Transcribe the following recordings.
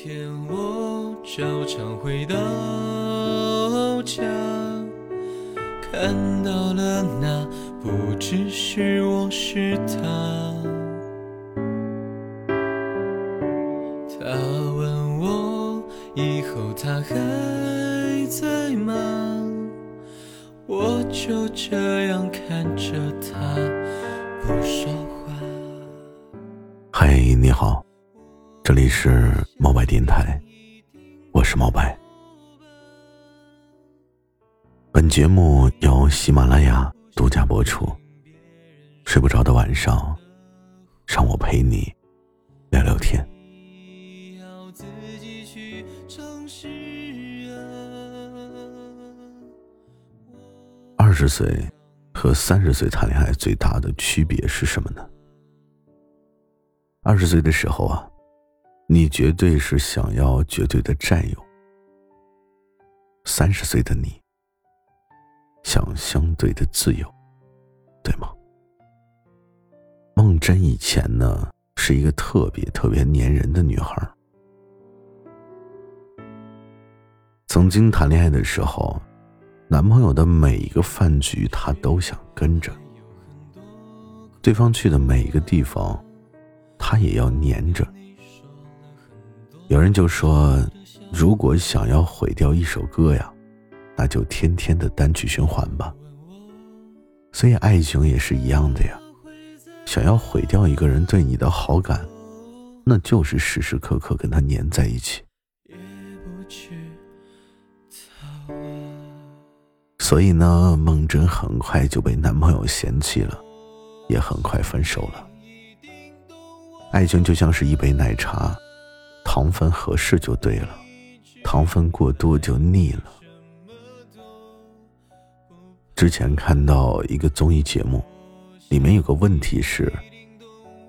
天我照常回到家，看到了那不只是我是他。他问我以后他还在吗？我就这样看着他不说话。嗨，你好，这里是猫白电台，我是猫白。本节目由喜马拉雅独家播出。睡不着的晚上，让我陪你聊聊天。二十岁和三十岁谈恋爱最大的区别是什么呢？二十岁的时候啊，你绝对是想要绝对的占有；三十岁的你，想相对的自由，对吗？梦真以前呢是一个特别特别粘人的女孩，曾经谈恋爱的时候。男朋友的每一个饭局，她都想跟着；对方去的每一个地方，她也要黏着。有人就说，如果想要毁掉一首歌呀，那就天天的单曲循环吧。所以爱情也是一样的呀，想要毁掉一个人对你的好感，那就是时时刻刻跟他黏在一起。所以呢，梦真很快就被男朋友嫌弃了，也很快分手了。爱情就像是一杯奶茶，糖分合适就对了，糖分过多就腻了。之前看到一个综艺节目，里面有个问题是：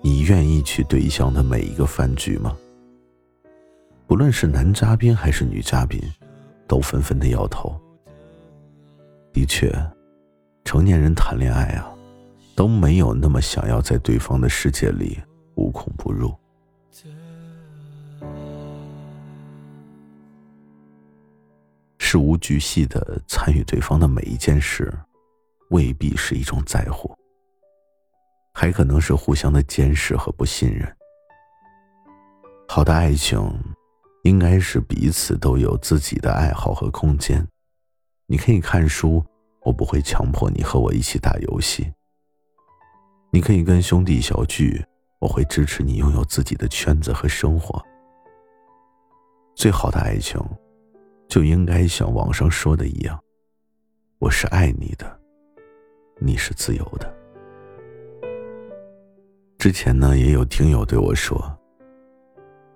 你愿意去对象的每一个饭局吗？不论是男嘉宾还是女嘉宾，都纷纷的摇头。的确，成年人谈恋爱啊，都没有那么想要在对方的世界里无孔不入。事无巨细的参与对方的每一件事，未必是一种在乎，还可能是互相的监视和不信任。好的爱情，应该是彼此都有自己的爱好和空间。你可以看书，我不会强迫你和我一起打游戏。你可以跟兄弟小聚，我会支持你拥有自己的圈子和生活。最好的爱情，就应该像网上说的一样，我是爱你的，你是自由的。之前呢，也有听友对我说，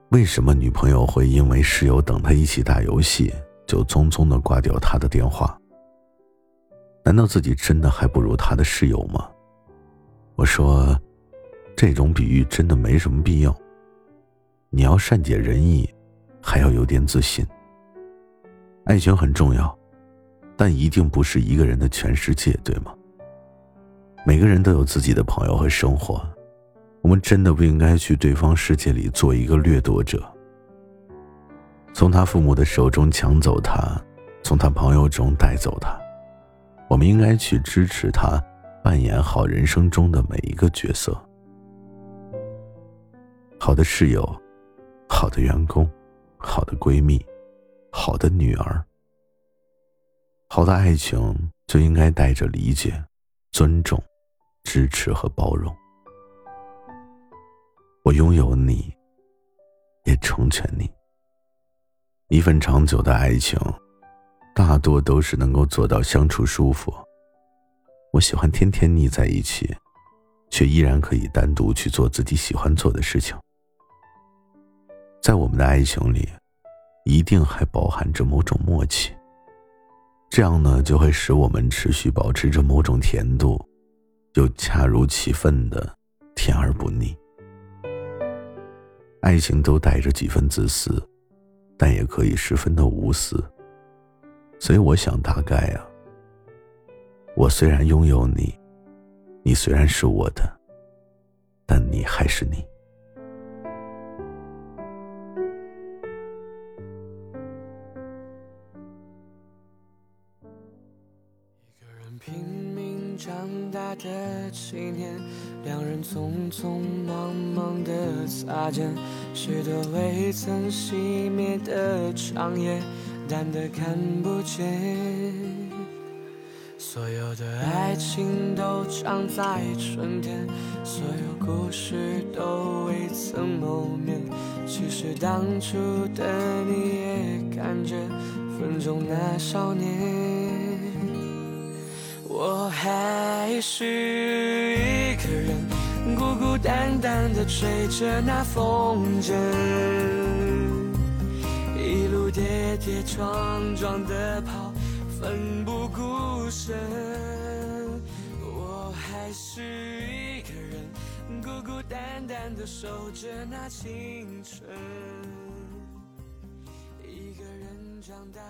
为什么女朋友会因为室友等他一起打游戏？就匆匆的挂掉他的电话。难道自己真的还不如他的室友吗？我说，这种比喻真的没什么必要。你要善解人意，还要有点自信。爱情很重要，但一定不是一个人的全世界，对吗？每个人都有自己的朋友和生活，我们真的不应该去对方世界里做一个掠夺者。从他父母的手中抢走他，从他朋友中带走他，我们应该去支持他，扮演好人生中的每一个角色。好的室友，好的员工，好的闺蜜，好的女儿。好的爱情就应该带着理解、尊重、支持和包容。我拥有你，也成全你。一份长久的爱情，大多都是能够做到相处舒服。我喜欢天天腻在一起，却依然可以单独去做自己喜欢做的事情。在我们的爱情里，一定还包含着某种默契。这样呢，就会使我们持续保持着某种甜度，又恰如其分的甜而不腻。爱情都带着几分自私。但也可以十分的无私，所以我想，大概啊，我虽然拥有你，你虽然是我的，但你还是你。长大的纪念，两人匆匆忙忙的擦肩，许多未曾熄灭的长夜，淡得看不见。所有的爱情都长在春天，所有故事都未曾谋面。其实当初的你也感觉分中那少年。还是一个人，孤孤单单的吹着那风筝，一路跌跌撞撞的跑，奋不顾身。我还是一个人，孤孤单单的守着那青春，一个人长大，